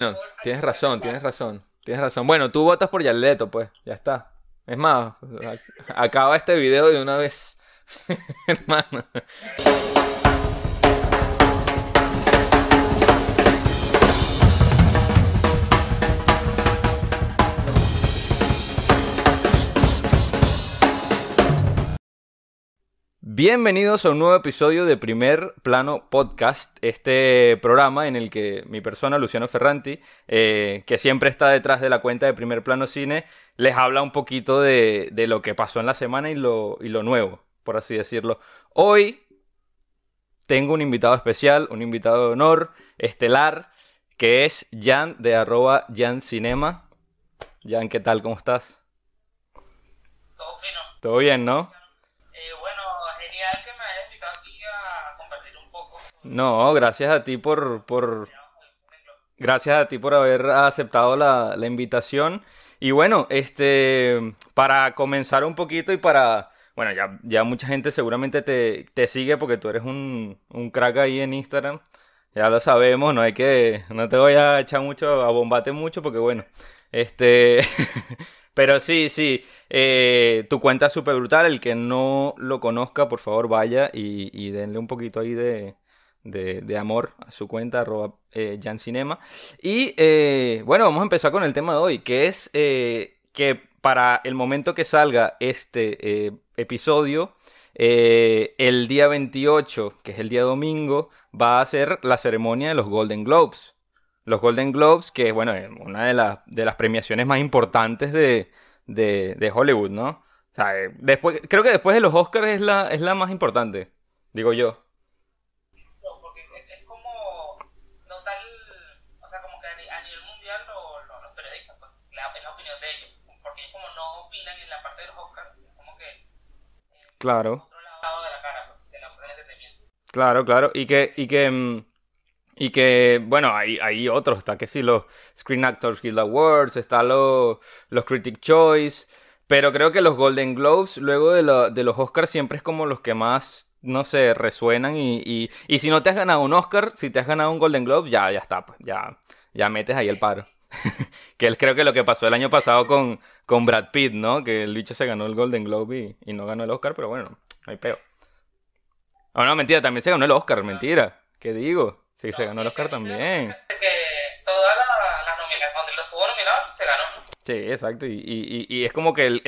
No, tienes razón, tienes razón. Tienes razón. Bueno, tú votas por Yaleto, pues. Ya está. Es más, acaba este video de una vez. Hermano. Bienvenidos a un nuevo episodio de Primer Plano Podcast, este programa en el que mi persona, Luciano Ferranti, eh, que siempre está detrás de la cuenta de Primer Plano Cine, les habla un poquito de, lo que pasó en la semana y lo, y lo nuevo, por así decirlo. Hoy tengo un invitado especial, un invitado de honor, estelar, que es Jan de arroba Jan Cinema. Jan, ¿qué tal? ¿Cómo estás? Todo fino. Todo bien, ¿no? No, gracias a ti por, por gracias a ti por haber aceptado la, la, invitación. Y bueno, este, para comenzar un poquito y para, bueno, ya, ya mucha gente seguramente te, te sigue porque tú eres un, un crack ahí en Instagram. Ya lo sabemos, no hay que, no te voy a echar mucho, a bombate mucho porque bueno, este, pero sí, sí, eh, tu cuenta es súper brutal, el que no lo conozca, por favor vaya y, y denle un poquito ahí de, de, amor a su cuenta, arroba eh, Cinema. Y eh, bueno, vamos a empezar con el tema de hoy, que es eh, que para el momento que salga este eh, episodio, el día 28, que es el día domingo, va a ser la ceremonia de los Golden Globes. Los Golden Globes, que es bueno, una de, de las premiaciones más importantes de, de, Hollywood, ¿no? O sea, después, creo que después de los Oscars es la, es la más importante, digo yo. Claro. Claro, claro. Y que, y que, mm, y que, bueno, hay, hay otros, está que sí, los Screen Actors Guild Awards, está los, los Critic Choice, pero creo que los Golden Globes, luego de, de los Oscars, siempre es como los que más, no sé, resuenan y, y, y, si no te has ganado un Oscar, si te has ganado un Golden Globe, ya, ya está, pues, ya, ya metes ahí el paro. que él creo que lo que pasó el año pasado con, con Brad Pitt, ¿no? Que el bicho se ganó el Golden Globe y, no ganó el Oscar, pero bueno, no hay peo. Oh, no, mentira, también se ganó el Oscar, mentira. ¿Qué digo? Sí, se ganó el Oscar también. Que todas las nominaciones, donde lo estuvo nominado, se ganó. Sí, exacto. Y, y, y es como que el,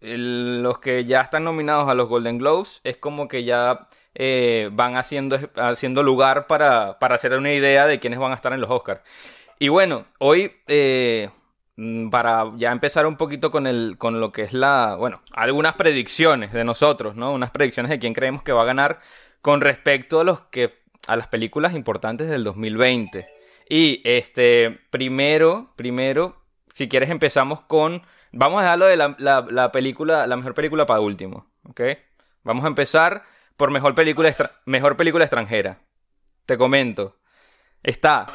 el, los que ya están nominados a los Golden Globes es como que ya eh, van haciendo, haciendo lugar para, para hacer una idea de quiénes van a estar en los Oscars. Y bueno, hoy, eh, mm, para ya empezar un poquito con, el, con lo que es la, bueno, algunas predicciones de nosotros, ¿no? Unas predicciones de quién creemos que va a ganar con respecto a los que, a las películas importantes del 2020. Y este, primero, primero, si quieres empezamos con, vamos a dejarlo de la, la, película, la mejor película para último, ¿ok? Vamos a empezar por mejor película, mejor película extranjera. Te comento. Está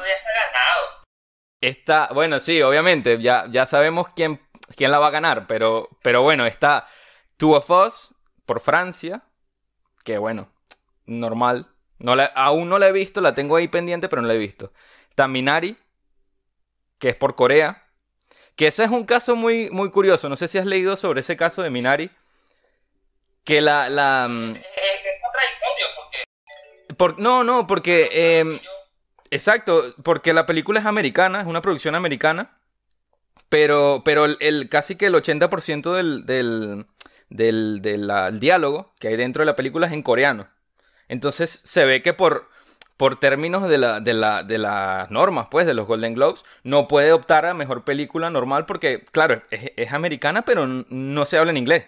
Está, bueno, sí, obviamente, ya, ya sabemos quién, quién la va a ganar, pero, pero bueno, está Two of Us por Francia, que bueno, normal. No la, aún no la he visto, la tengo ahí pendiente, pero no la he visto. Está Minari, que es por Corea. Que ese es un caso muy, muy curioso. No sé si has leído sobre ese caso de Minari. Que la. la mm, es, contradictorio porque. Por, no, no, porque. Eh, Exacto, porque la película es americana, es una producción americana, pero, pero el, casi que el 80% del, del, del, del diálogo que hay dentro de la película es en coreano. Entonces se ve que por, por términos de, la, de, la, de las normas, pues, de los Golden Globes, no puede optar a mejor película normal porque, claro, es, es, americana, pero no se habla en inglés.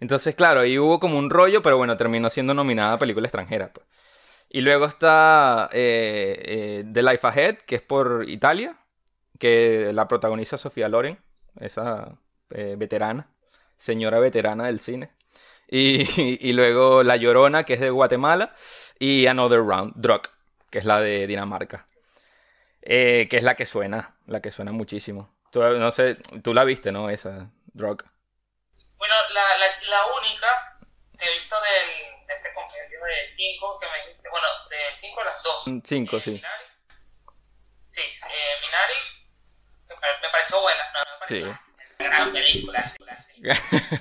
Entonces, claro, ahí hubo como un rollo, pero bueno, terminó siendo nominada a película extranjera. Pues. Y luego está eh, eh, The Life Ahead, que es por Italia, que la protagoniza Sofía Loren, esa eh, veterana, señora veterana del cine. Y, luego La Llorona, que es de Guatemala, y Another Round, Drug, que es la de Dinamarca. que es la que suena, la que suena muchísimo. Tú, no sé, tú la viste, ¿no? Esa, Drug. Bueno, la, la, única que he visto del, de ese compendio de 5 que me bueno, de 5 a las 2. 5, sí. sí, eh, Minari me, pare- me pareció buena, no, me pareció Sí. una gran película, sí.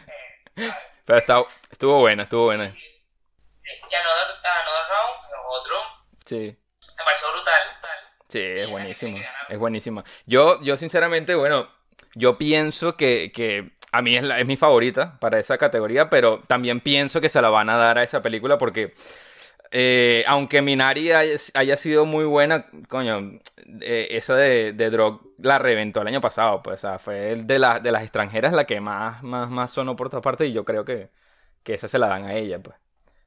Eh, Pero está, estuvo buena, estuvo buena. y Another, Another Round, o Drum, Sí. me pareció brutal, brutal. Sí, es buenísima. Es buenísima. Yo, yo sinceramente, bueno, yo pienso que, que a mí es, la- es mi favorita para esa categoría, pero también pienso que se la van a dar a esa película porque, eh, aunque Minari haya, haya sido muy buena, coño, eh, esa de, de Drog la reventó el año pasado, pues, o sea, fue de, la- de las extranjeras la que más, más, más sonó por todas partes y yo creo que, que esa se la dan a ella, pues.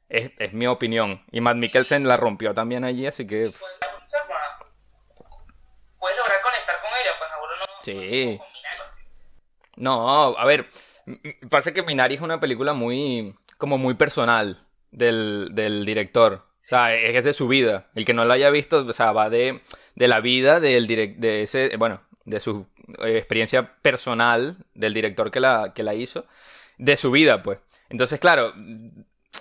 Es, es mi opinión. Y Matt Mikkelsen la rompió también allí, así que... Puedes, lograr conectar con ella, pues seguro no. Sí. No a ver, pasa que Minari es una película muy, como muy personal del, del director. O sea, es de su vida. El que no lo haya visto, o sea, va de, de la vida del direc- de ese, bueno, de su eh, experiencia personal del director que la, que la hizo, de su vida, pues. Entonces, claro,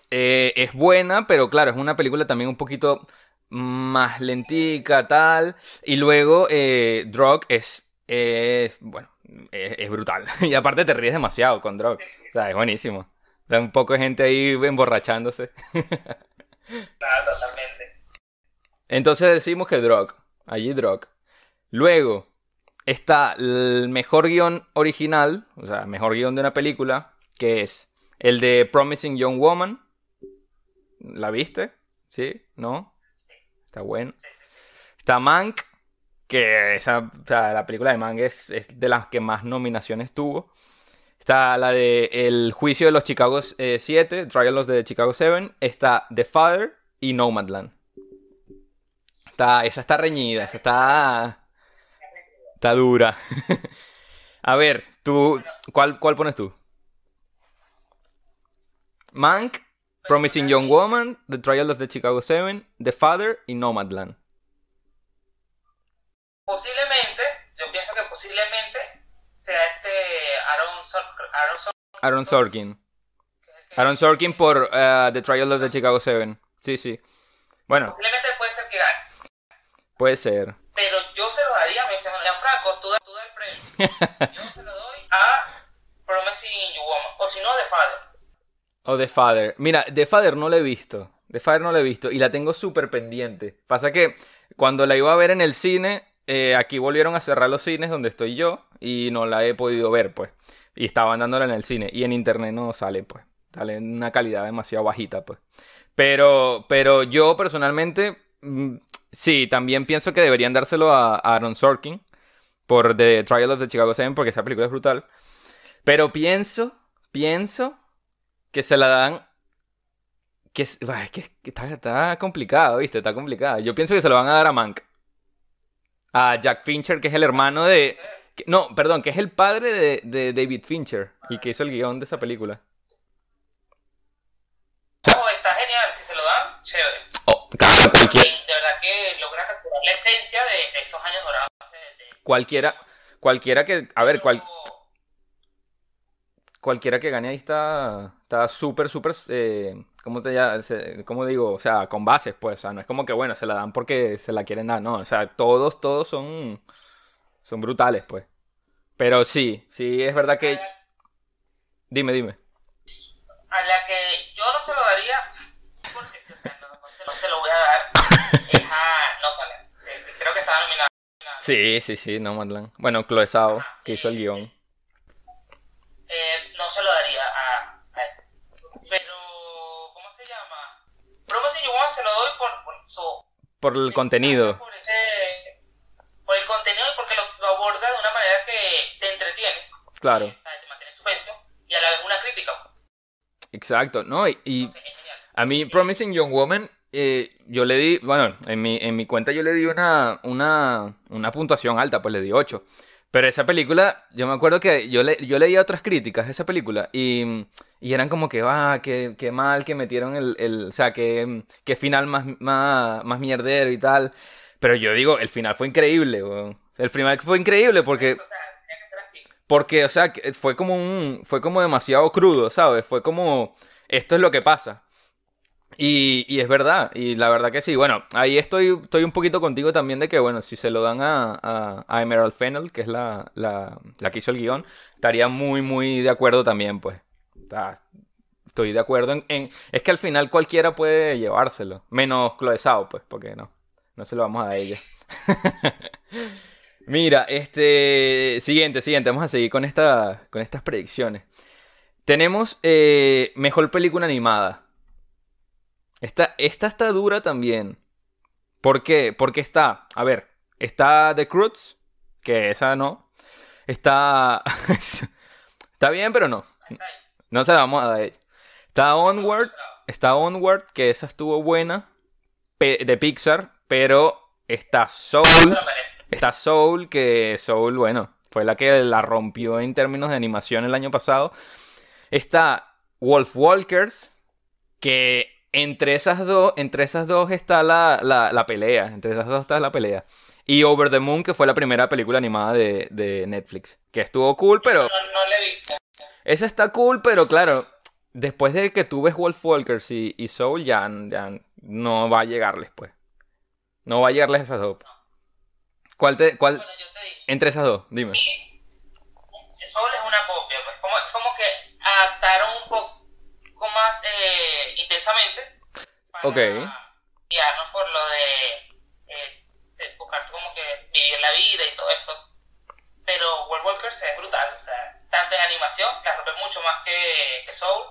eh, es buena, pero claro, es una película también un poquito más lentica, tal. Y luego, eh, es, es, bueno, es, es brutal. Y aparte te ríes demasiado con Drog. O sea, es buenísimo. Da un poco de gente ahí emborrachándose. Claro, totalmente. Entonces decimos que Drog. Allí Drog. Luego está el mejor guion original, o sea, mejor guion de una película, que es el de Promising Young Woman. ¿La viste? ¿Sí? ¿No? Está bueno. Sí, sí, sí. Está Mank, que esa, la película de Mank es, es de las que más nominaciones tuvo. Está la de El juicio de los Chicago 7, Trial of the Chicago 7. Está The Father y Nomadland. Está, esa está reñida, esa está, está dura. A ver, tú, ¿cuál, cuál pones tú? Mank, Promising Young Woman, The Trial of the Chicago 7, The Father y Nomadland. Posiblemente, yo pienso que posiblemente sea este Aaron Sorkin, Aaron Sorkin, Aaron Sorkin. Aaron Sorkin por eh, The Trial of the Chicago 7. Sí, sí. Bueno, Posiblemente puede ser que gane, puede ser. pero yo se lo daría, me dicen, Franco, tú, da- tú da el premio. Yo se lo doy a Promising You Woman, o si no, The Father. O The Father. Mira, The Father no la he visto. The Father no la he visto y la tengo súper pendiente. Pasa que cuando la iba a ver en el cine, eh, aquí volvieron a cerrar los cines donde estoy yo y no la he podido ver, pues. Y estaban dándola en el cine y en internet no sale, pues. Sale en una calidad demasiado bajita, pues. Pero, pero yo personalmente, mm, sí, también pienso que deberían dárselo a Aaron Sorkin por The Trial of the Chicago 7 porque esa película es brutal. Pero pienso, pienso que se la dan. Que, es que, está complicado, ¿viste? Está complicado. Yo pienso que se lo van a dar a Mank. A Jack Fincher, que es el hermano de. que- no, perdón, que es el padre de, de David Fincher, el que hizo el guion de esa película. Oh, está genial, si se lo dan, chévere. Oh, claro, cualquier- de verdad que logra capturar la esencia de, esos años dorados. de- de- cualquiera, cualquiera que. A ver, cual, cualquiera que gane ahí está. Está súper, súper. Eh, ¿cómo te? Se- ¿Cómo digo? O sea, con bases, pues. O sea, no es como que, bueno, se la dan porque se la quieren dar, no. O sea, todos, todos son. Son brutales, pues. Pero sí, sí, es verdad que. Dime, dime. a la que yo no se lo daría, porque sí, o sea, no, no se, no se lo voy a dar, es a Nomadland. Eh, Creo que estaba nominada. Sí, sí, sí, Nomadland. Bueno, Chloe Zhao, que hizo el guion. Eh, no se lo daría a, a ese. Pero, ¿cómo se llama? Promising You Woman se lo doy por, por su... Por el contenido. Por, ese- por el contenido y porque lo, lo aborda de una manera que te entretiene. Claro, Te mantiene en suspenso y a la vez una crítica. exacto. No, y, Entonces, a mí, Promising Young Woman, eh, yo le di, bueno, en mi, en mi cuenta yo le di una, una, una puntuación alta, pues le di 8. Pero esa película, yo me acuerdo que yo, le, yo leía otras críticas de esa película y, y eran como que, ah, qué, qué mal que metieron el, el o sea, que, que final más, más, más mierdero y tal. Pero yo digo, el final fue increíble, weón. El final fue increíble porque... O sea. Porque, o sea, que fue como un. Fue como demasiado crudo, ¿sabes? Fue como. Esto es lo que pasa. Y, es verdad, y la verdad que sí. Bueno, ahí estoy, estoy un poquito contigo también de que, bueno, si se lo dan a, a, Emerald Fennel, que es la, la, que hizo el guion, estaría muy, muy de acuerdo también, pues. estoy de acuerdo en, Es que al final cualquiera puede llevárselo, menos Chloe pues, porque no, no se lo vamos a dar a ella. Mira, este... Siguiente, siguiente, vamos a seguir con, esta, con estas predicciones. Tenemos eh, mejor película animada. Esta, esta está dura también. ¿Por qué? Porque está, a ver, está The Cruz, que esa no. Está... está bien, pero no. No se la vamos a dar ella. Está Onward, está Onward, que esa estuvo buena, de Pixar, pero está Soul. Está Soul, que Soul, bueno, fue la que la rompió en términos de animación el año pasado. Está Wolf Walkers, que entre esas dos, entre esas dos está la, la, pelea. Entre esas dos está la pelea. Y Over the Moon, que fue la primera película animada de, de Netflix. Que estuvo cool, pero. No, no le he visto. Esa está cool, pero claro. Después de que tú ves Wolf Walkers y, y Soul, ya, ya, no va a llegarles, pues. No va a llegarles esas dos. ¿Cuál te, cuál, bueno, yo te digo, entre esas dos? Dime. Soul es una copia, pues. Como, como que adaptaron intensamente para guiarnos por lo de, eh, de, buscar como que vivir la vida y todo esto. Pero World Walkers es brutal, o sea, tanto en animación, la rompe mucho más que, que Soul,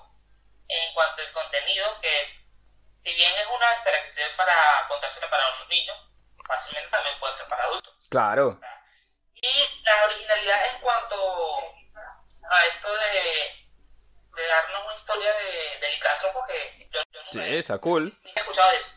en cuanto al contenido, que si bien es una sirve para contársela para un niño, fácilmente también puede ser para adultos. Claro. Y la originalidad en cuanto a esto de historia de, del porque yo, Sí, está cool. Ni he escuchado de eso.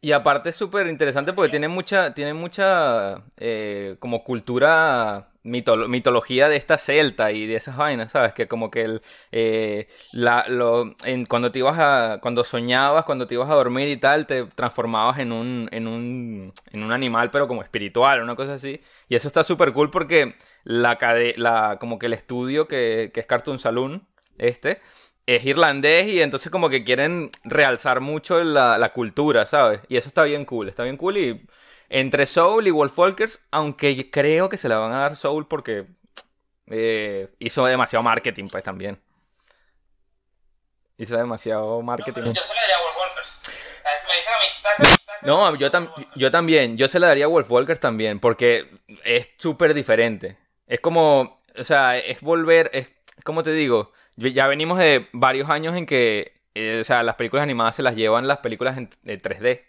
Y aparte es súper interesante porque tiene mucha, tiene mucha eh, como cultura, mitología de esta celta y de esas vainas, ¿sabes? Que como que el, eh, la, lo, en, cuando te ibas a, cuando soñabas, cuando te ibas a dormir y tal, te transformabas en un, en un, en un animal, pero como espiritual, una cosa así. Y eso está súper cool porque la, la, como que el estudio que, que es Cartoon Saloon, este, es irlandés y entonces como que quieren realzar mucho la, cultura, ¿sabes? Y eso está bien cool, está bien cool y entre Soul y Wolfwalkers, aunque creo que se la van a dar Soul porque eh, hizo demasiado marketing pues también. Hizo demasiado marketing. yo se la daría a Wolfwalkers. Me dicen a mí, no, yo, yo también, yo se la daría a Wolfwalkers también, porque es súper diferente. Es como, o sea, es volver, es, como te digo? Ya venimos de varios años en que, eh, o sea, las películas animadas se las llevan las películas en 3D,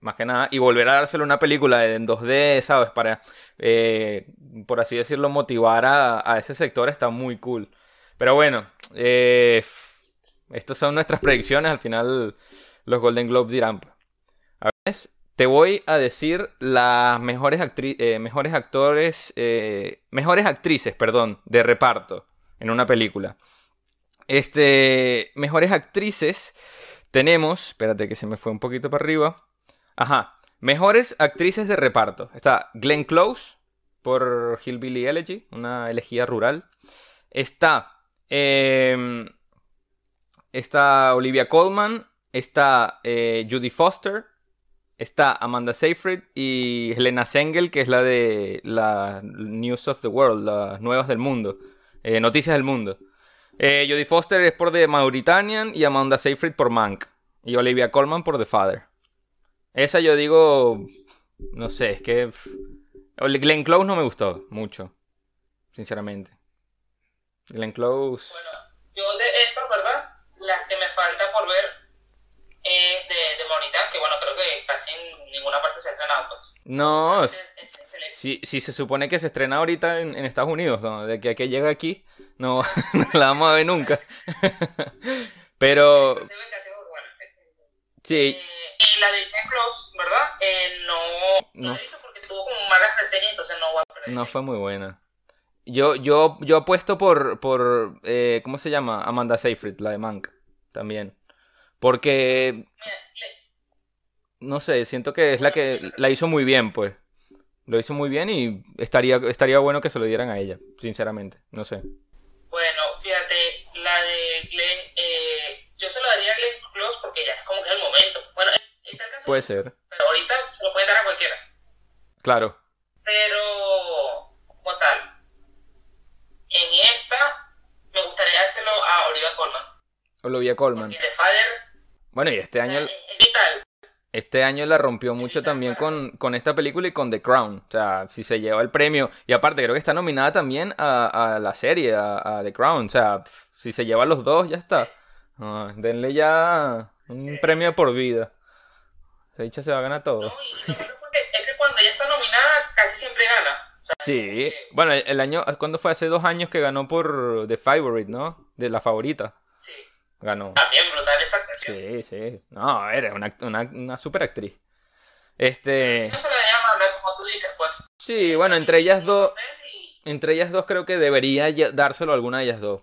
más que nada, y volver a dárselo una película en 2D, ¿sabes? Para, eh, por así decirlo, motivar a, ese sector está muy cool. Pero bueno, eh, estas son nuestras predicciones, al final los Golden Globes dirán. A ver, te voy a decir las mejores, mejores actores, mejores actrices, perdón, de reparto en una película. Este, mejores actrices tenemos, espérate que se me fue un poquito para arriba. Ajá, mejores actrices de reparto. Está Glenn Close por Hillbilly Elegy, una elegía rural. Está, eh, está Olivia Colman, está eh, Judy Foster, está Amanda Seyfried y Helena Sengel, que es la de la News of the World, las nuevas del mundo, eh, noticias del mundo. Eh, Jodie Foster es por The Mauritanian y Amanda Seyfried por Mank. Y Olivia Colman por The Father. Esa yo digo. No sé, es que. Glenn Close no me gustó mucho. Sinceramente. Glenn Close. Bueno, yo de esas, ¿verdad? Las que me falta por ver es de, de Mauritania, que bueno, creo que casi en ninguna parte se ha estrenado. Pues. No, si, si, se supone que se estrena ahorita en, Estados Unidos, ¿no? de que, que llega aquí no, no la vamos a ver nunca. Pero... Sí. Eh, y la de Jack Cross, ¿verdad? Eh, no, no, porque tuvo como malas reseñas, entonces no a perder. No fue muy buena. Yo, yo, yo apuesto por, por eh, ¿cómo se llama? Amanda Seyfried, la de Mank, también. Porque, no sé, siento que es la que la hizo muy bien, pues. Lo hizo muy bien y estaría, estaría bueno que se lo dieran a ella, sinceramente, no sé. Puede ser. Pero ahorita se lo puede dar a cualquiera. Claro. Pero, como tal, en esta me gustaría hacerlo a Olivia Colman. Olivia Colman. Porque The Father Bueno, y este año, es vital. este año la rompió mucho también con, con esta película y con The Crown. O sea, si se lleva el premio. Y aparte, creo que está nominada también a, a la serie, a, a The Crown. O sea, si se lleva los dos, ya está. Ah, denle ya un premio por vida. Esa dicha se va a ganar todo. ¿no? Y es que- es que cuando ella está nominada, casi siempre gana. O sea, Sí, bueno, el año, ¿cuándo fue? Hace dos años que ganó por The Favorite, ¿no? De la favorita. sí. Ganó. También brutal esa actuación. Sí, sí. No, era una, una, una super actriz. Este. No se la hablar como tú dices, pues. Sí, bueno, entre ellas dos. Entre ellas dos creo que debería dárselo a alguna de ellas dos.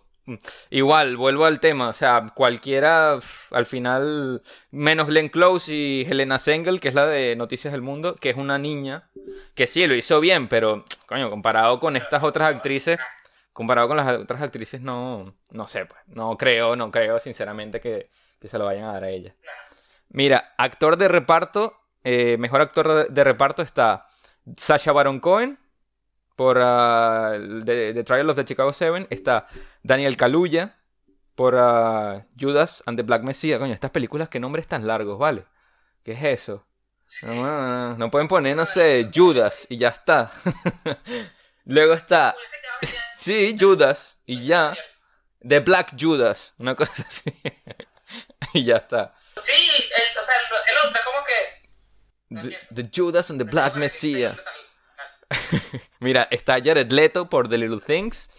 Igual, vuelvo al tema, o sea, cualquiera, al final, menos Glenn Close y Helena Sengel, que es la de Noticias del Mundo, que es una niña, que sí, lo hizo bien, pero, coño, comparado con estas otras actrices, comparado con las otras actrices, no, no sé, pues, no creo, no creo, sinceramente, que, que se lo vayan a dar a ella. Mira, actor de reparto, eh, mejor actor de, reparto está Sacha Baron Cohen, por ah, the, The Trial of the Chicago Seven, está Daniel Kaluuya, por ah, Judas and the Black Messiah. Coño, estas películas, qué nombres tan largos, ¿vale? ¿Qué es eso? No, pueden poner, no sé, Judas y ya está. Luego está, sí, Judas y ya. The Black Judas, una cosa así. y ya está. Sí, el, o sea, el, el otro, como que. The, the Judas and the Black Messiah. Mira, está Jared Leto por The Little Things,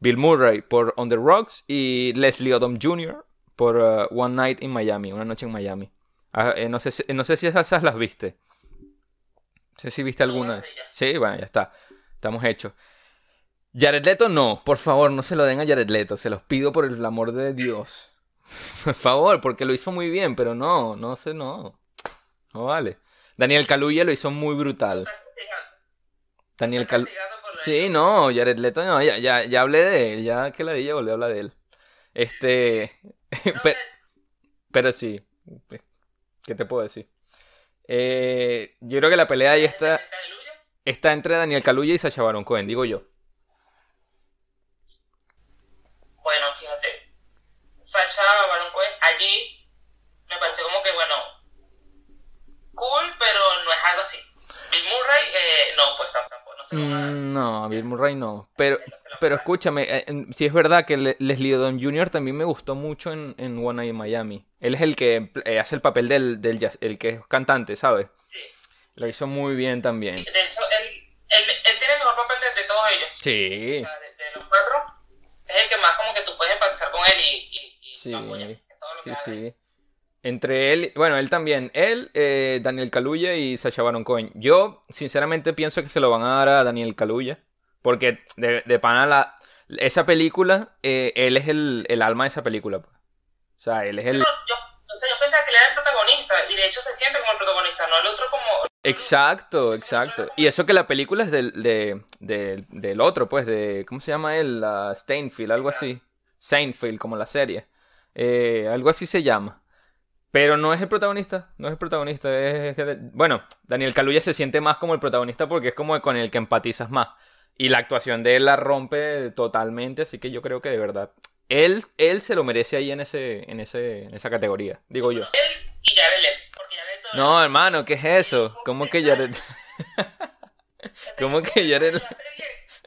Bill Murray por On the Rocks y Leslie Odom Jr. por uh, One Night in Miami, Una Noche en Miami. Ah, eh, no, sé si, no sé si esas, esas las viste. No sé si viste alguna. Sí, bueno, ya está. Estamos hechos. Jared Leto no, por favor, no se lo den a Jared Leto, se los pido por el amor de Dios. Por favor, porque lo hizo muy bien, pero no, no sé, no. No vale. Daniel Kaluuya lo hizo muy brutal. Daniel Cal... Sí, no, Jared Leto no, ya, ya, ya hablé de él, ya que la dije volví a hablar de él. Este, pe- pero sí, ¿qué te puedo decir? Eh, yo creo que la pelea ahí está, está entre Daniel Kaluuya y Sacha Baron Cohen, digo yo. Bueno, fíjate. Sasha Baron Cohen allí me pareció como que, bueno, cool, pero no es algo así. Bill Murray, eh, no, pues tampoco, no se lo van a dar. Mm, no, Bill Murray no, pero, pero escúchame, eh, sí es verdad que Le- Leslie Odom Jr. también me gustó mucho en, en One Night in Miami. Él es el que eh, hace el papel del, del jazz, el que es cantante, ¿sabes? Sí. Lo hizo muy bien también. De hecho, él, él, él tiene el mejor papel de, de todos ellos. Sí, sea, de, de los cuatro, es el que más como que tú puedes empatizar con él y, y, y Sí, lo apoyas en todo lo sí, que haga. sí. Entre él, bueno, él también, él, eh, Daniel Kaluuya y Sacha Baron Cohen. Yo, sinceramente, pienso que se lo van a dar a Daniel Kaluuya. Porque de, de pana la, esa película, eh, él es el, el alma de esa película. pues. O sea, él es el... Yo, yo, o sea, yo pensaba que él era el protagonista y de hecho se siente como el protagonista, no el otro como... Exacto, exacto. Y eso que la película es del, de, de- del otro, pues, de... ¿Cómo se llama él? La Steinfeld, algo así. Seinfeld, como la serie. Eh, algo así se llama. Pero no es el protagonista, no es el protagonista. Es, es- bueno, Daniel Kaluuya se siente más como el protagonista porque es como con el que empatizas más. Y la actuación de él la rompe totalmente, así que yo creo que de verdad. Él, él se lo merece ahí en ese, en ese, en esa categoría, digo yo. Él y Jared porque Jared. No, hermano, ¿qué es eso? ¿Cómo que Jared? ¿Cómo que Jared?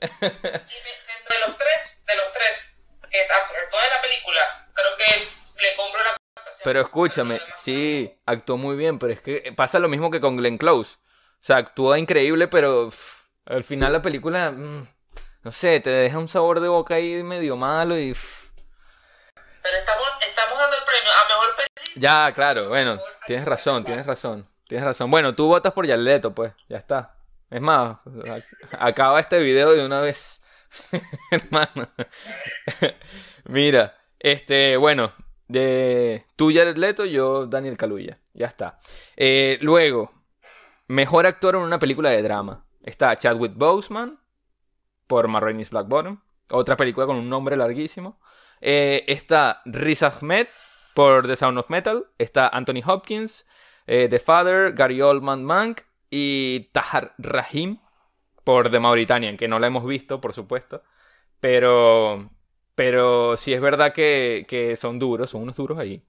Entre los tres, de los tres, que actuó en la película, creo que le compro la. Pero escúchame, sí, actuó muy bien, pero es que pasa lo mismo que con Glenn Close. O sea, actúa increíble, pero al final la película, mm, no sé, te deja un sabor de boca ahí medio malo y... Pero estamos, estamos dando el premio a mejor película. Ya, claro, bueno, tienes razón, tienes razón, tienes razón. Bueno, tú votas por Jared Leto, pues, ya está. Es más, acaba este video de una vez, hermano. Mira, este, bueno, de tú Jared Leto, yo Daniel Kaluuya, ya está. Eh, luego, mejor actor en una película de drama. Está Chadwick Boseman por Ma Rainey's Black Bottom, otra película con un nombre larguísimo. Eh, está Riz Ahmed por The Sound of Metal. Está Anthony Hopkins, eh, The Father, Gary Oldman Mank y Tahar Rahim por The Mauritanian, que no la hemos visto, por supuesto. Pero, pero sí es verdad que, que son duros, son unos duros ahí.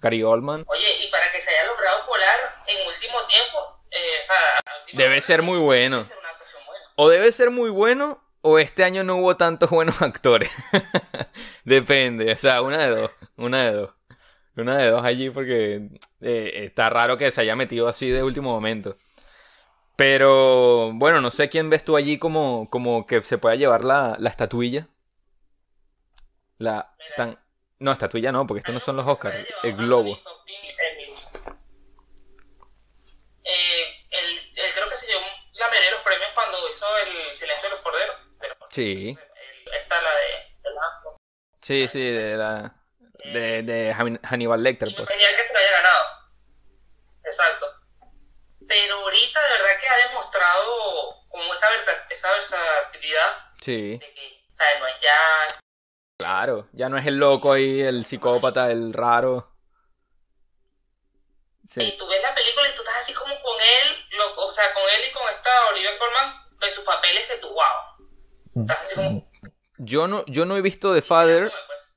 Gary Oldman. Oye, y para que se haya logrado colar en último tiempo, eh, o sea, debe ser muy bueno. O debe ser muy bueno, o este año no hubo tantos buenos actores. Depende, o sea, una de dos, una de dos. Una de dos allí porque eh, está raro que se haya metido así de último momento. Pero bueno, no sé quién ves tú allí como, como que se pueda llevar la, la estatuilla. La tan... No, estatuilla no, porque estos no son los Oscars, el globo. Eh, el, creo que se llevó la mayoría de los premios cuando hizo el Silencio de los Corderos. Sí. Esta la de... Sí, sí, de la de, de Hannibal Lecter. Pues. Genial que se lo haya ganado. Exacto. Pero ahorita de verdad que ha demostrado como esa, esa versatilidad. Sí. De que, o sea, no es ya... Claro, ya no es el loco ahí, el psicópata, el raro. Sí. Y tú ves la película y tú estás así como con él, lo, o sea, con él y con esta Olivia Colman, en sus papeles que tú, wow. Estás así como... Yo no, yo no he visto The Father,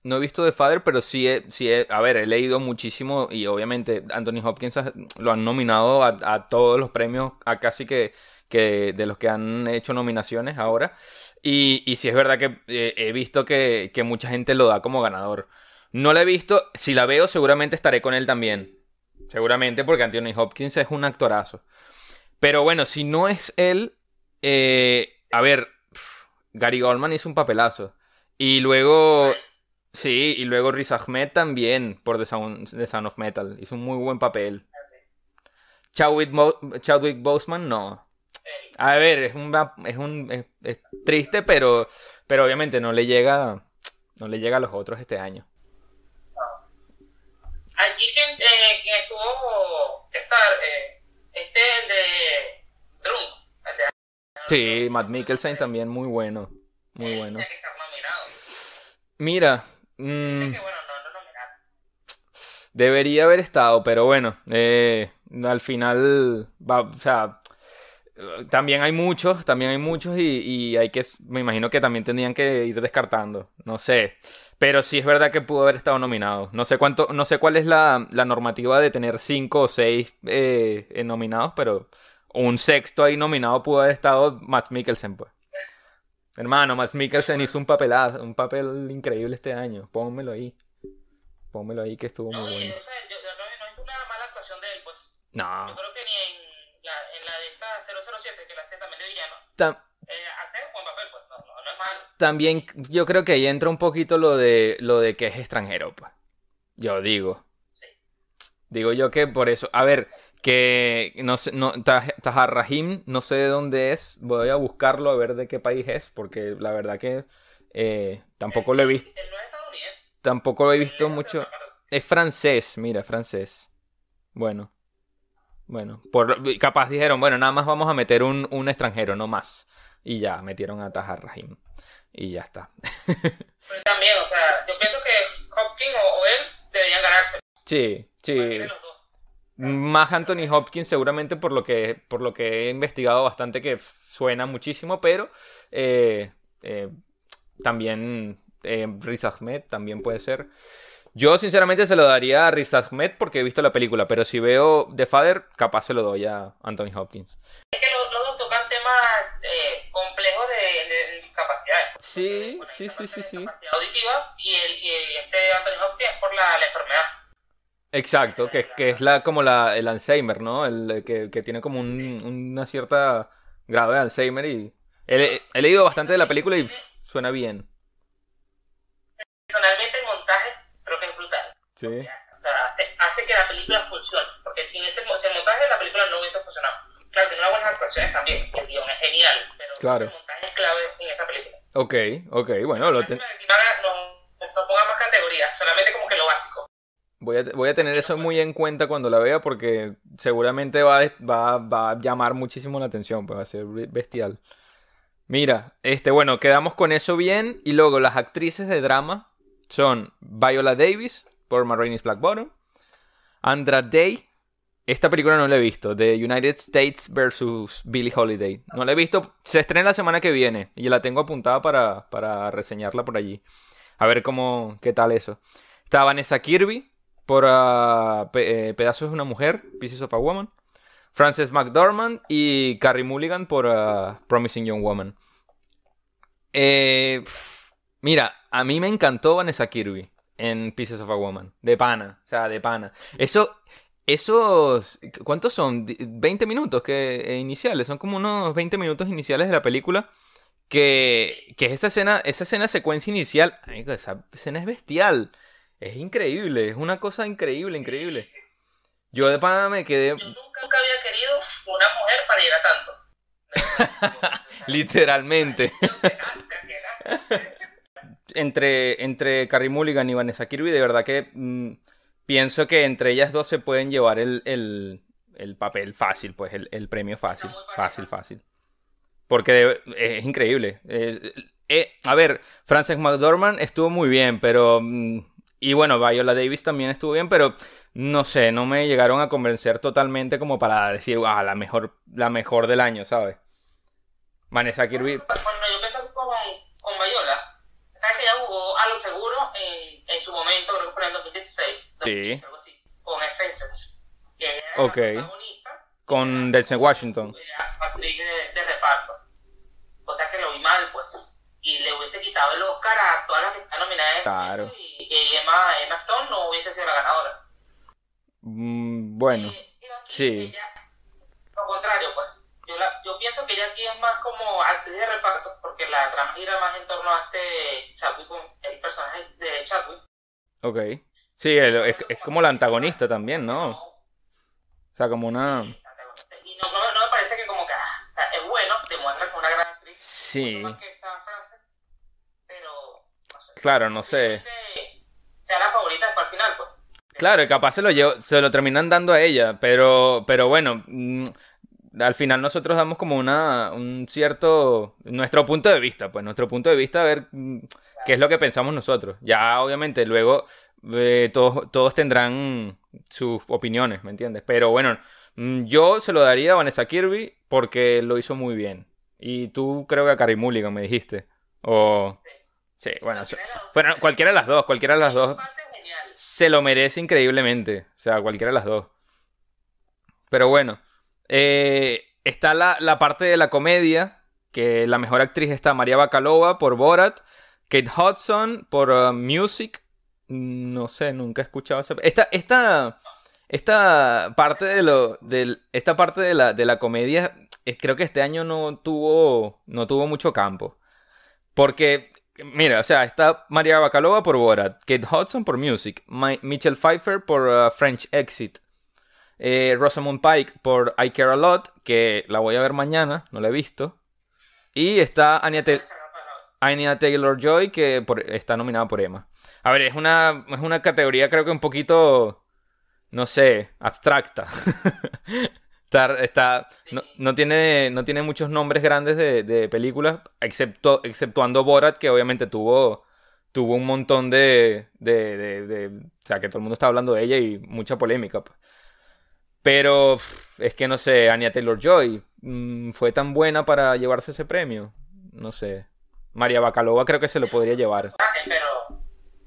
no he visto The Father, pero sí, he, sí he, a ver, he leído muchísimo y obviamente Anthony Hopkins lo han nominado a, todos los premios, a casi que, que, de los que han hecho nominaciones ahora. Y, y sí es verdad que eh, he visto que, que, mucha gente lo da como ganador. No la he visto, si la veo seguramente estaré con él también. Seguramente porque Anthony Hopkins es un actorazo. Pero bueno, si no es él, eh, a ver, Gary Goldman hizo un papelazo. Y luego Sí, y luego Riz Ahmed también por The Sound, of Metal. Hizo un muy buen papel. Chadwick, Chadwick Boseman no. A ver, es un, es un es, triste, pero pero obviamente no le llega no le llega a los otros este año. Allí quien, eh, estuvo estar eh, este el de Drunk. Sí, Matt Mikkelsen también muy bueno, muy bueno. Mira, Mm. debería haber estado, pero bueno, eh, al final, va, o sea, también hay muchos, también hay muchos y, hay que, me imagino que también tendrían que ir descartando, no sé, pero sí es verdad que pudo haber estado nominado. No sé cuánto, no sé cuál es la, normativa de tener cinco o seis eh, nominados, pero un sexto ahí nominado pudo haber estado Max Mikkelsen, pues. Hermano, Max Mikkelsen hizo un papelazo, un papel increíble este año. Pónmelo ahí. Pónmelo ahí que estuvo muy bueno. O sea, yo, yo, no visto una mala actuación de él, pues. No. Yo creo que ni en la, en la de esta 007, que la hace también de villano. eh, hace un buen papel, pues. No, no, no es malo. También yo creo que ahí entra un poquito lo de, lo de que es extranjero, pues. Yo digo. Sí. Digo yo que por eso. A ver, que no sé, no, Tahar Rahim, no sé de dónde es, voy a buscarlo a ver de qué país es, porque la verdad que eh, tampoco lo he visto. Tampoco lo he visto mucho. Es francés, mira, francés. Bueno. Bueno, por, capaz dijeron, bueno, nada más vamos a meter un, un extranjero, no más. Y ya, metieron a Tahar Rahim. Y ya está. también, o sea, yo pienso que Hopkins o, él deberían ganarse. Sí, sí. Más Anthony Hopkins seguramente por lo que, por lo que he investigado bastante que suena muchísimo, pero eh, eh, también eh, Riz Ahmed también puede ser. Yo sinceramente se lo daría a Riz Ahmed porque he visto la película, pero si veo The Father, capaz se lo doy a Anthony Hopkins. Es que los, dos tocan temas eh, complejos de, de, discapacidades. Sí, sí, sí, sí, sí. Auditiva y, el, y este Anthony Hopkins por la, la enfermedad. Exacto, que, que es la como la, el Alzheimer, ¿no? El que, que tiene como un, una cierta grado de Alzheimer y he, he, leído bastante de la película y suena bien. Personalmente el montaje creo que es brutal. Sí. O sea, hace, hace, que la película funcione, porque sin ese, ese montaje la película no hubiese funcionado. Claro, tiene unas buenas actuaciones también, el guion es genial, pero claro. el montaje es clave en esta película. Ok, ok, bueno, lo ten... no, no ponga más categorías, solamente como que lo básico. Voy a, voy a, tener eso muy en cuenta cuando la vea porque seguramente va, va, va, a llamar muchísimo la atención, pues va a ser bestial. Mira, este, bueno, quedamos con eso bien y luego las actrices de drama son Viola Davis por Marraine's Black Bottom, Andra Day esta película no la he visto, The United States vs. Billie Holiday. No la he visto, se estrena la semana que viene y la tengo apuntada para, para reseñarla por allí. A ver cómo, qué tal eso. Está Vanessa Kirby por uh, Pedazos de una mujer, Pieces of a Woman. Frances McDormand y Carrie Mulligan por uh, Promising Young Woman. Eh, mira, a mí me encantó Vanessa Kirby en Pieces of a Woman. De pana, o sea, de pana. Eso, esos, ¿cuántos son? 20 minutos que, eh, iniciales, son como unos 20 minutos iniciales de la película. Que, que esa escena, esa escena secuencia inicial, esa escena es bestial. Es increíble, es una cosa increíble, increíble. Yo de pana me quedé. Yo nunca, había querido una mujer para ir a tanto. Literalmente. Entre, entre Carrie Mulligan y Vanessa Kirby, de verdad que mm, pienso que entre ellas dos se pueden llevar el, el, papel fácil, pues el, premio fácil. Fácil, fácil. Porque es increíble. Eh, a ver, Frances McDormand estuvo muy bien, pero. Mm, y bueno, Viola Davis también estuvo bien, pero no sé, no me llegaron a convencer totalmente como para decir, ah, la mejor, la mejor del año, ¿sabes? Vanessa Kirby yo pensé con, con Viola, sabes que ella jugó a lo seguro en, en su momento, creo que fue en el 2016, sí. algo así, con Fences, que era protagonista. Con Denzel Washington. Actriz de, de reparto. O sea que lo vi mal, pues y le hubiese quitado el Oscar a todas las que están nominadas claro. y que Emma, Emma Stone no hubiese sido la ganadora. Mm, bueno, sí. lo contrario, pues. Yo, la, yo pienso que ella aquí es más como actriz de reparto, porque la trama gira más en torno a este Chadwick, el personaje de Chadwick. Ok. Sí, es, es, como la antagonista también, ¿no? O sea, como una... Y no, no, me parece que como que ah, o sea, es bueno, demuestra que una gran actriz. Sí. Pero, no sé. Claro, no sé. Sea la favorita para el final, pues. Claro, capaz se lo, se lo terminan dando a ella, pero, pero bueno, mm, al final nosotros damos como una, un cierto, nuestro punto de vista, pues nuestro punto de vista a ver mm, qué es lo que pensamos nosotros. Ya obviamente luego eh, todos, todos tendrán sus opiniones, ¿me entiendes? Pero bueno, mm, yo se lo daría a Vanessa Kirby porque lo hizo muy bien. Y tú creo que a Carrie Mulligan me dijiste. O... Sí, bueno, bueno, cualquiera de las dos, cualquiera de las dos se lo merece increíblemente. O sea, cualquiera de las dos. Pero bueno. Eh, está la, la, parte de la comedia. Que la mejor actriz está María Bacalova por Borat. Kate Hudson por uh, Music. No sé, nunca he escuchado esa. Esta, esta, esta parte de lo. esta parte de la, de la comedia. Creo que este año no tuvo. No tuvo mucho campo. Porque Mira, o sea, está María Bacalova por Borat, Kate Hudson por Music, Mitchell Pfeiffer por uh, French Exit, eh, Rosamund Pike por I Care a Lot, que la voy a ver mañana, no la he visto. Y está Anya, Taylor Joy, que está nominada por Emma. A ver, es una, es una categoría creo que un poquito, no sé, abstracta. Está, no, tiene, no tiene muchos nombres grandes de, películas, excepto, exceptuando Borat, que obviamente tuvo, tuvo un montón de, de, O sea, que todo el mundo está hablando de ella y mucha polémica. Pero es que no sé, Anya Taylor Joy mm, fue tan buena para llevarse ese premio. No sé. María Bacalova creo que se lo podría llevar. Pero,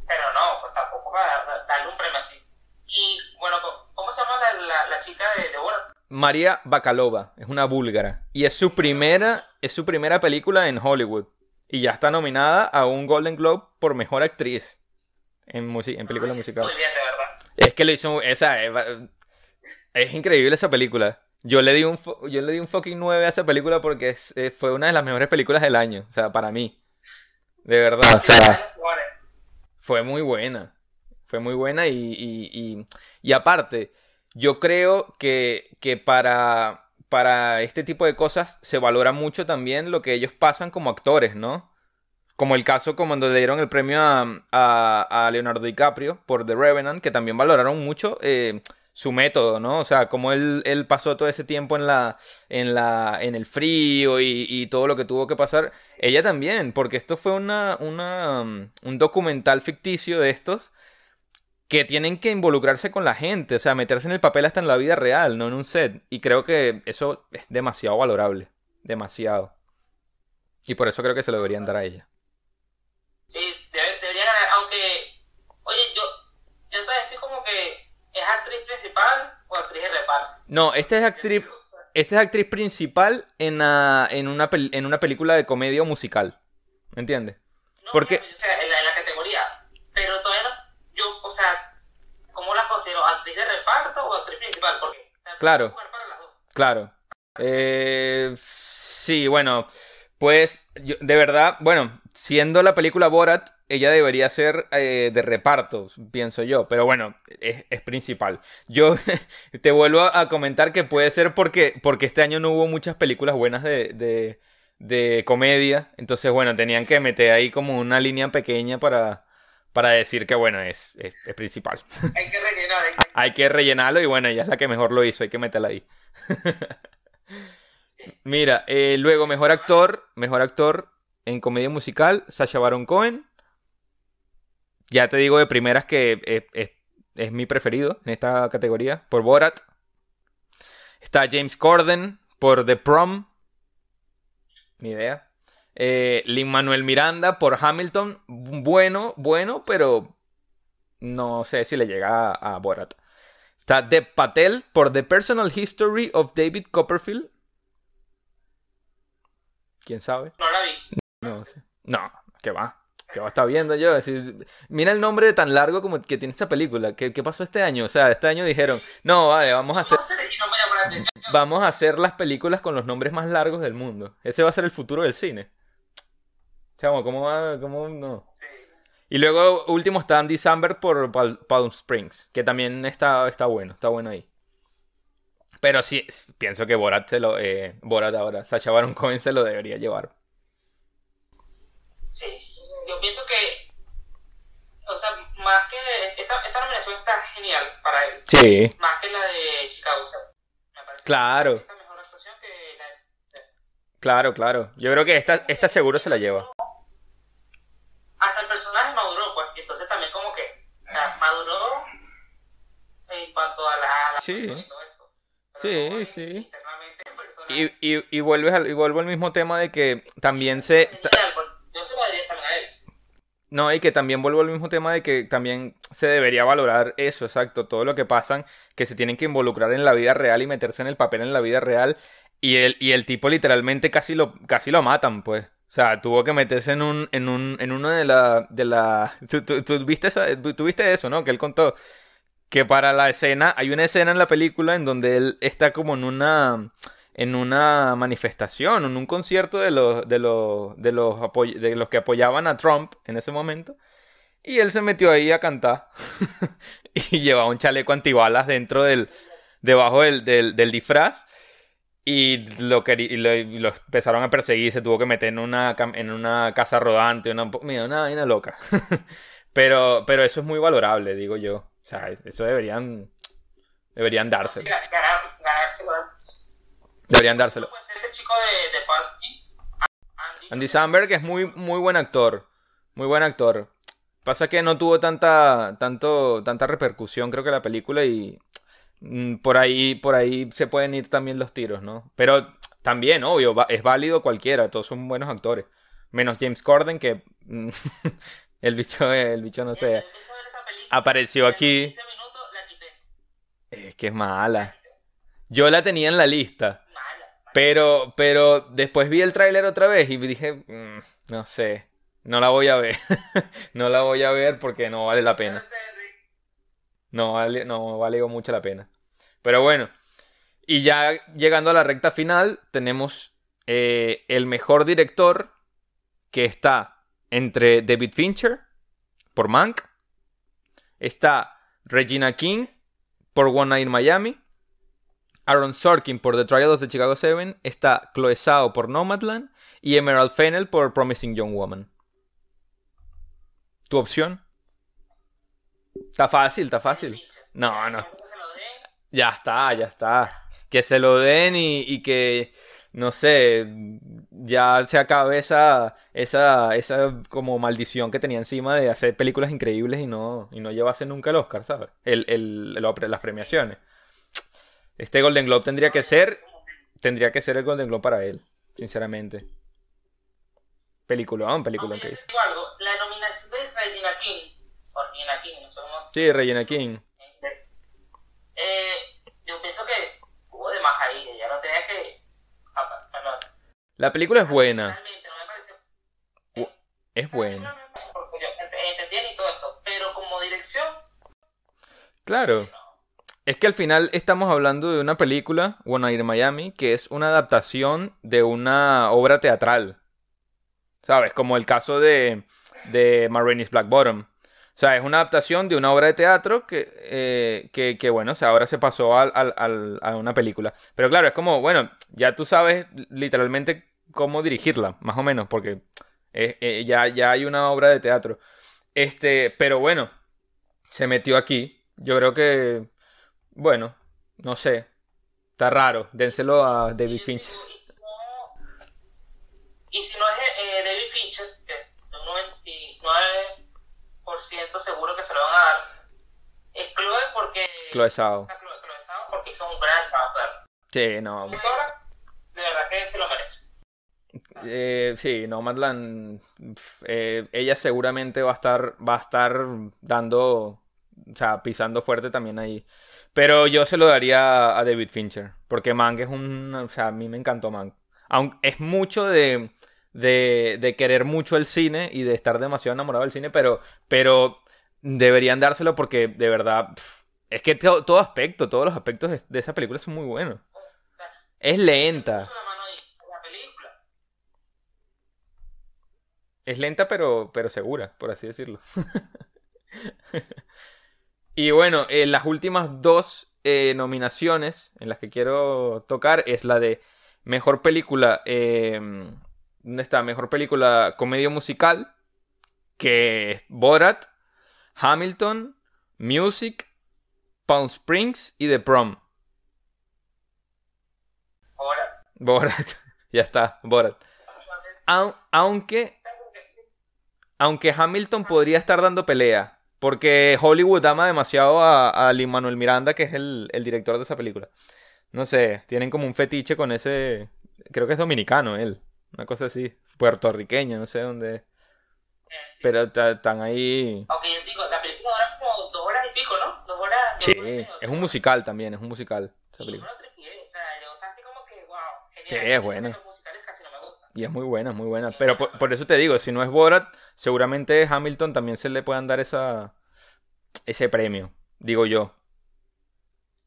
pero no, pues tampoco darle un premio así. Y bueno, ¿cómo se llama la, la, chica de, de Borat? María Bakalova, es una búlgara. Y es su primera, es su primera película en Hollywood. Y ya está nominada a un Golden Globe por mejor actriz en, en película musical. Muy bien, de verdad. Es que le hizo. Esa, es, increíble esa película. Yo le di un yo le di un fucking 9 a esa película porque fue una de las mejores películas del año. O sea, para mí. De verdad. O sea, fue muy buena. Fue muy buena y, y, y, y aparte yo creo que, que para, para este tipo de cosas se valora mucho también lo que ellos pasan como actores, ¿no? Como el caso cuando le dieron el premio a, Leonardo DiCaprio por The Revenant, que también valoraron mucho eh, su método, ¿no? O sea, cómo él, él, pasó todo ese tiempo en la, en la, en el frío y, y, todo lo que tuvo que pasar. Ella también, porque esto fue una, una, un documental ficticio de estos que tienen que involucrarse con la gente, o sea, meterse en el papel hasta en la vida real, no en un set. Y creo que eso es demasiado valorable, demasiado. Y por eso creo que se lo deberían dar a ella. Sí, debería ganar, aunque, oye, yo, yo todavía estoy como que, ¿es actriz principal No, esta es actriz, esta es actriz principal en, una, en, una, en una película de comedia o musical, ¿me entiendes? No, Porque... o sea, en la, categoría, pero todavía no, yo, o sea, ¿cómo la considero? ¿Actriz de reparto o actriz principal? Porque, claro, claro. Eh, sí, bueno... Pues, de verdad, bueno, siendo la película Borat, ella debería ser eh, de reparto, pienso yo, pero bueno, es, principal. Yo te vuelvo a comentar que puede ser porque, porque este año no hubo muchas películas buenas de, de, comedia, entonces bueno, tenían que meter ahí como una línea pequeña para, para decir que bueno, es, es, principal. Hay que rellenar. Hay que rellenarlo y bueno, ella es la que mejor lo hizo, hay que meterla ahí. Mira, eh, luego mejor actor, mejor actor en comedia musical, Sasha Baron Cohen. Ya te digo de primeras que es, mi preferido en esta categoría, por Borat. Está James Corden por The Prom. Ni idea. Eh, Lin Manuel Miranda por Hamilton. Bueno, bueno, pero no sé si le llega a, a Borat. Está Deb Patel por The Personal History of David Copperfield. ¿Quién sabe? No la vi. No sé. No, ¿qué va? ¿Qué va a estar viendo yo? mira el nombre tan largo como que tiene esta película. ¿Qué, pasó este año? O sea, este año dijeron, no, vale, vamos a hacer... Vamos a hacer las películas con los nombres más largos del mundo. Ese va a ser el futuro del cine. Chamo, ¿cómo va? ¿Cómo no? Y luego, último, está Andy Samberg por Palm Springs, que también está, está bueno, está bueno ahí. Pero sí, pienso que Borat se lo. Eh, Borat ahora, Sacha Baron Cohen se lo debería llevar. Sí, yo pienso que. O sea, más que. Esta, esta nominación está genial para él. Sí. Más que la de Chicago Me parece claro. Que mejor actuación que la de... Claro, claro. Yo creo que esta, esta seguro se la lleva. Hasta el personaje maduró, pues. Entonces también, como que. O sea, maduró en cuanto a la. sí. Sí, sí. Y, y, y, vuelves al, y vuelvo al mismo tema de que también se lo daría también a él. No, y que también vuelvo al mismo tema de que también se debería valorar eso, exacto, todo lo que pasan, que se tienen que involucrar en la vida real y meterse en el papel en la vida real, y el, y el tipo literalmente casi lo, casi lo matan, pues. O sea, tuvo que meterse en un, en un, en uno de la, de la, tú, tú viste eso, ¿no? Que él contó que para la escena, hay una escena en la película en donde él está como en una en una manifestación, en un concierto de los de los de los de los que apoyaban a Trump en ese momento. Y él se metió ahí a cantar y llevaba un chaleco antibalas dentro del debajo del, del, disfraz y lo, y lo, empezaron a perseguir, se tuvo que meter en una en una casa rodante, una mira, una vaina loca. pero pero eso es muy valorable, digo yo. O sea, eso deberían. Deberían dárselo. Deberían dárselo. Este Andy Samberg es muy, muy buen actor. Muy buen actor. Pasa que no tuvo tanta, tanto, tanta repercusión, creo que la película, y mm, por ahí, por ahí se pueden ir también los tiros, ¿no? Pero también, obvio, es válido cualquiera, todos son buenos actores. Menos James Corden, que el bicho, el bicho no sé apareció aquí. Es que es mala. Yo la tenía en la lista. Pero, pero después vi el tráiler otra vez y dije, mm, no sé, no la voy a ver. no la voy a ver porque no vale la pena. No vale, no vale mucho la pena. Pero bueno, y ya llegando a la recta final, tenemos eh, el mejor director que está entre David Fincher por Mank Está Regina King por One Night in Miami. Aaron Sorkin por The Trial of the Chicago Seven. Está Chloe Zhao por Nomadland. Y Emerald Fennell por Promising Young Woman. ¿Tu opción? Está fácil, está fácil. No, no. Ya está, ya está. Que se lo den y, que... no sé, ya se acabe esa, esa, esa como maldición que tenía encima de hacer películas increíbles y no, y no llevarse nunca el Oscar, ¿sabes? El, el, las premiaciones. Este Golden Globe tendría que ser, tendría que ser el Golden Globe para él, sinceramente. Película, un película que dice. la nominación de Regina King, por Regina King, no somos... Sí, Regina King. Eh, yo pienso que hubo de más ahí, ya no tenía que la película es buena. Es buena. y todo esto, pero como dirección. Claro. Es que al final estamos hablando de una película, One Night Miami, que es una adaptación de una obra teatral. ¿Sabes? Como el caso de, de Marini's Black Bottom. O sea, es una adaptación de una obra de teatro que, eh, que, que, bueno, o sea, ahora se pasó a, una película. Pero claro, es como, bueno, ya tú sabes literalmente cómo dirigirla, más o menos, porque eh, ya, ya hay una obra de teatro. Este, pero bueno, se metió aquí. Yo creo que, bueno, no sé, está raro. Dénselo a David Fincher. Y si no es eh, David Fincher, que un 99 seguro que se lo van a dar. Es Chloe porque. Chloe Sao. Chloe, porque hizo un gran papel. Sí, no. De verdad que se lo merece. Eh, sí, Nomadland, eh, ella seguramente va a estar, va a estar dando, o sea, pisando fuerte también ahí. Pero yo se lo daría a David Fincher, porque Mank es un, o sea, a mí me encantó Mank. Aunque es mucho de, de, de, querer mucho el cine y de estar demasiado enamorado del cine, pero, pero deberían dárselo porque de verdad es que todo, aspecto, todos los aspectos de, esa película son muy buenos. Es lenta. Es lenta pero, pero segura, por así decirlo. y bueno, eh, las últimas dos eh, nominaciones en las que quiero tocar es la de Mejor Película eh, ¿Dónde está? Mejor película comedia musical. Que es Borat, Hamilton, Music, Palm Springs y The Prom. Borat. Borat. ya está, Borat. aunque. Aunque Hamilton podría estar dando pelea. Porque Hollywood ama demasiado a, a Lin Manuel Miranda, que es el, el director de esa película. No sé, tienen como un fetiche con ese. Creo que es dominicano él. Una cosa así. Puertorriqueña, no sé dónde. Pero están ahí. Aunque yo digo, la película dura como dos horas y pico, ¿no? Dos horas. Sí, es un musical también, es un musical. Esa película. Sí, es buena. Y es muy buena, muy buena. Pero por, eso te digo, si no es Borat, seguramente Hamilton también se le puedan dar esa ese premio, digo yo.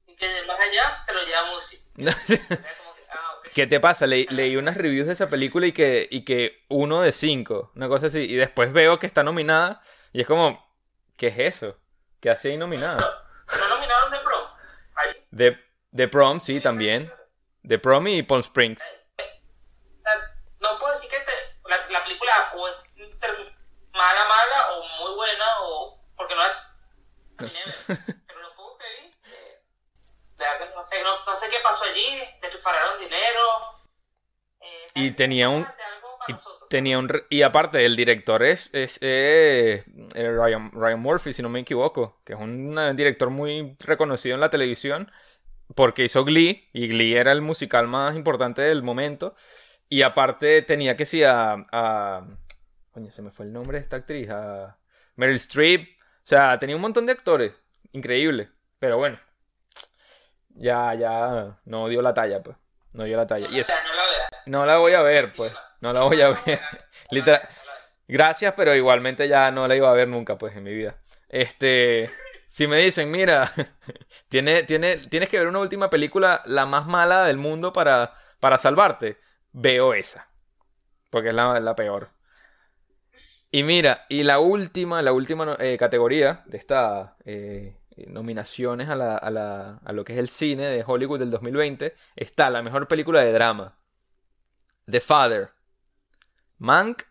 Y que de más allá se lo lleva música. ¿Qué te pasa? leí unas reviews de esa película y que, y que uno de cinco, una cosa así. Y después veo que está nominada y es como, ¿qué es eso? ¿Qué hace ahí nominada? ¿No nominaron de Prom? De, de Prom, sí, también. De Prom y Palm Springs. No puedo decir que la, la, película o es mala, mala o muy buena o... Porque no no sé, no, sé qué pasó allí, despilfarraron dinero. Eh, y tenía un... Y, tenía un y aparte el director es, es eh, eh, Ryan, Ryan Murphy si no me equivoco que es un director muy reconocido en la televisión porque hizo Glee y Glee era el musical más importante del momento y aparte tenía que sí a, a coño se me fue el nombre de esta actriz a Meryl Streep o sea tenía un montón de actores increíble pero bueno ya, ya no dio la talla, pues. No dio la talla. y eso, no, la voy a ver, pues. No la voy a ver. Literal. Gracias, pero igualmente ya no la iba a ver nunca, pues, en mi vida. Este. Si me dicen, mira, tiene, tiene, tienes que ver una última película, la más mala del mundo para, para salvarte, veo esa. Porque es la, la peor. Y mira, y la última, la última eh, categoría de esta eh, eh, nominaciones a, la, a, la, a lo que es el cine de Hollywood del 2020 está la mejor película de drama, The Father, Mank,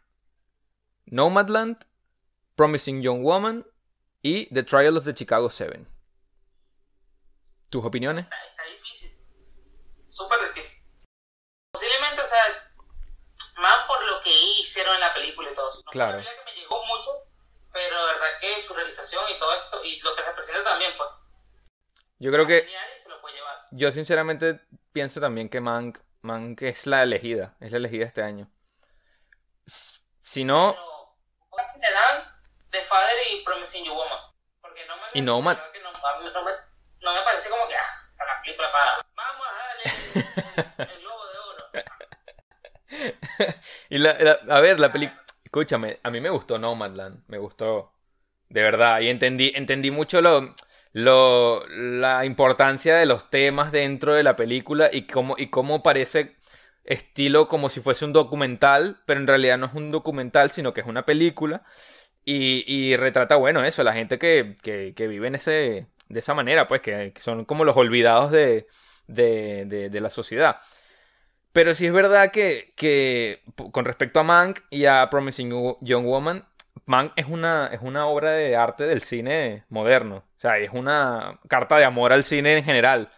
Nomadland, Promising Young Woman y The Trial of the Chicago Seven. ¿Tus opiniones? Está, difícil. Súper difícil. Posiblemente claro. que me llegó mucho, pero la verdad que su realización y todo esto, y lo que representa también, pues. Yo creo que. Yo sinceramente pienso también que Mank, Mank es la elegida, es la elegida este año. Si no. Pero, The Father y Promising You Woman. Porque no me. Y no, man. No, no, me, no me parece como que. Ah, la película para. Vamos a darle el, globo de oro. y la, a ver, la película. Escúchame, a mí me gustó Nomadland. Me gustó. De verdad. Y entendí, entendí mucho lo lo, la importancia de los temas dentro de la película y cómo, y cómo parece estilo como si fuese un documental, pero en realidad no es un documental, sino que es una película. Y, y retrata, bueno, eso, la gente que, que, que vive en ese, de esa manera, pues, que, son como los olvidados de, de, de, de, la sociedad. Pero sí es verdad que, que con respecto a Mank y a Promising Young Woman, Mank es una, es una obra de arte del cine moderno. O sea, es una carta de amor al cine en general.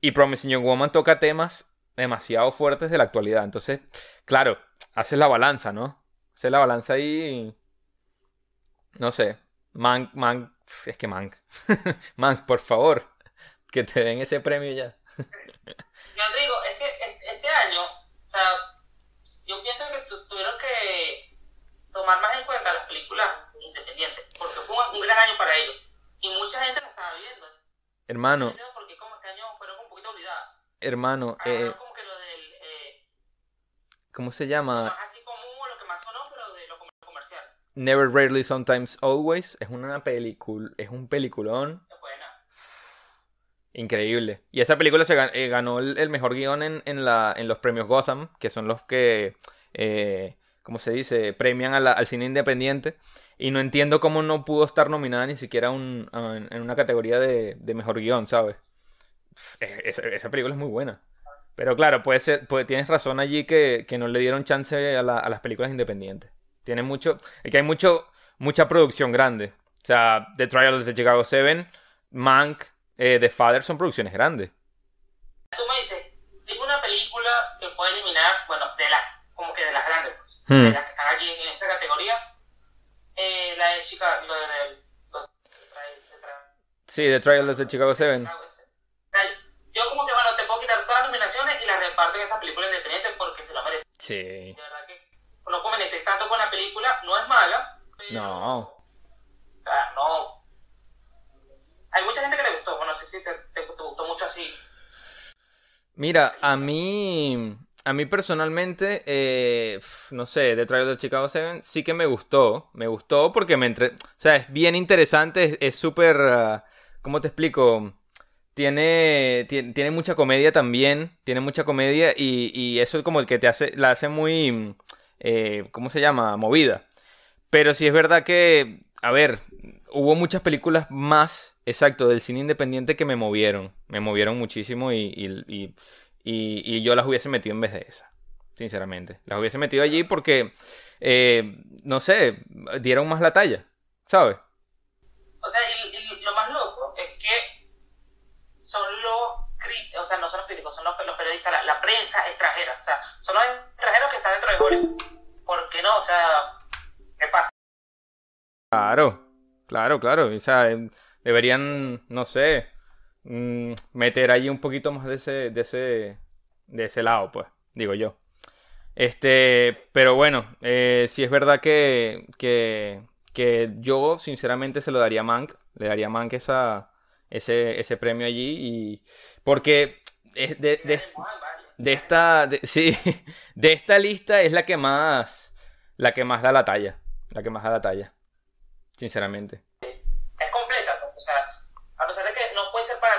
Y Promising Young Woman toca temas demasiado fuertes de la actualidad. Entonces, claro, haces la balanza, ¿no? Haces la balanza ahí. No sé. Mank, Mank. Es que Mank. Mank, por favor. Que te den ese premio ya. yo digo, es que sea, yo pienso que tuvieron que tomar más en cuenta las películas independientes, porque fue un, gran año para ellos. Y mucha gente la estaba viendo. Hermano. Porque como este año fueron un poquito olvidadas. Hermano, eh, como que lo del, eh, ¿cómo se llama? Lo más así común, lo que más sonó, pero de lo comercial. Never, Rarely, Sometimes, Always. Es una película, es un peliculón. Increíble. Y esa película se eh, ganó el, mejor guion en, en, la, en los premios Gotham, que son los que eh, como se dice, premian al cine independiente. Y no entiendo cómo no pudo estar nominada ni siquiera un, en una categoría de, mejor guion, ¿sabes? Esa, película es muy buena. Pero claro, puede ser, tienes razón allí que, no le dieron chance a, las películas independientes. Tiene mucho, es que hay mucho, mucha producción grande. O sea, The Trial of Chicago 7, Mank, eh, The Father son producciones grandes. Tú me dices, dime una película que pueda eliminar, bueno, de las, como que de las grandes, Hmm. las que están aquí en esa categoría, eh, la de Chicago, lo de, los, Sí, The Trial of the Chicago 7. Yo como que, bueno, te puedo quitar todas las nominaciones y las reparto en esa película independiente porque se lo merece. Sí. De verdad que no conveniente tanto con la película, no es mala, pero... No. O sea, no... Hay mucha gente que le gustó, bueno, no sé si te, gustó mucho así. Mira, a mí a mí personalmente, eh, no sé, The Trial of Chicago 7 sí que me gustó. Me gustó porque me entre... O sea, es bien interesante, es súper... Ah, ¿Cómo te explico? Tiene, tiene, mucha comedia también, tiene mucha comedia y, y eso es como el que te hace, la hace muy, eh, ¿cómo se llama? Movida. Pero sí es verdad que, a ver, hubo muchas películas más, exacto, del cine independiente que me movieron, me movieron muchísimo y, y y, yo las hubiese metido en vez de esa, sinceramente. Las hubiese metido allí porque, eh, no sé, dieron más la talla, ¿sabes? O sea, y, lo más loco es que son los críticos, o sea, no son los críticos, son los, periodistas, la, prensa extranjera, o sea, son los extranjeros que están dentro de Hollywood. ¿Por qué no? O sea, ¿qué pasa? Claro, claro, claro. O sea, deberían, no sé, Mm, meter ahí un poquito más de ese, de ese, de ese lado, pues, digo yo. Este, pero bueno, eh, si es verdad que, que, que, yo sinceramente se lo daría a Mank, le daría a Mank esa, ese, ese premio allí y porque es de, de, de, esta, de, sí, de esta lista es la que más, la que más da la talla, la que más da la talla, sinceramente.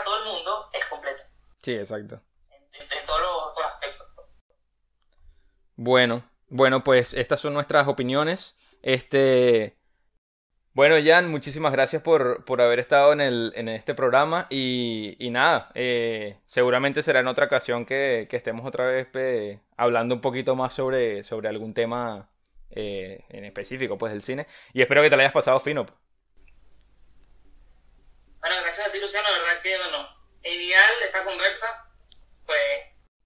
todo el mundo es completa. Sí, exacto. En, todos, los, aspectos. Bueno, bueno, pues estas son nuestras opiniones. Este. Bueno, Jan, muchísimas gracias por, por haber estado en, el, en este programa y, y nada, eh, seguramente será en otra ocasión que, que estemos otra vez hablando un poquito más sobre, sobre algún tema eh, en específico, pues del cine. Y espero que te la hayas pasado fino. Bueno, gracias a ti, Luciano, la verdad que, bueno, ideal esta conversa, pues...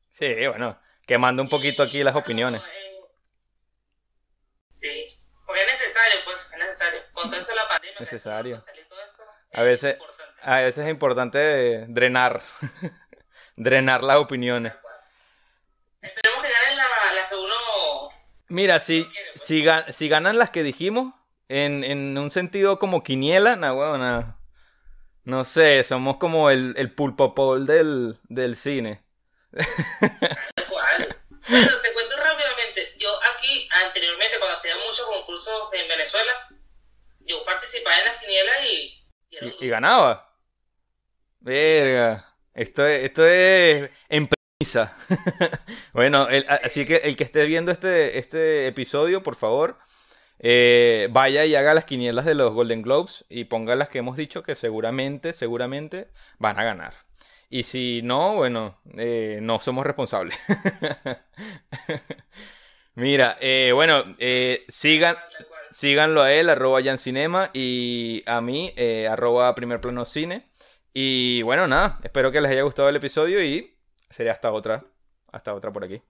Sí, bueno, quemando un poquito aquí las opiniones. Eh, sí, porque es necesario, pues, es necesario. Con todo esto la pandemia... Necesario. Pues, todo esto, a veces... A veces es importante drenar, drenar las opiniones. Mira, si, si, si ganan las que dijimos, en, en un sentido como quiniela, nah, bueno, no sé, somos como el, el pulpo pol del, del cine. ¿Cuál? Bueno, te cuento rápidamente. Yo aquí, anteriormente, cuando hacía muchos concursos en Venezuela, yo participaba en las quinielas y... Y, ganaba. Verga. Esto es, esto es bueno, así que el que esté viendo este, este episodio, por favor, eh, vaya y haga las quinielas de los Golden Globes y ponga las que hemos dicho que seguramente, seguramente van a ganar. Y si no, bueno, eh, no somos responsables. Mira, eh, bueno, sigan, síganlo a él, arroba Cinema, y a mí, arroba Primer Plano Cine. Y bueno, nada, espero que les haya gustado el episodio y sería hasta otra, hasta otra por aquí.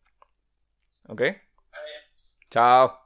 ¿Ok? Chao.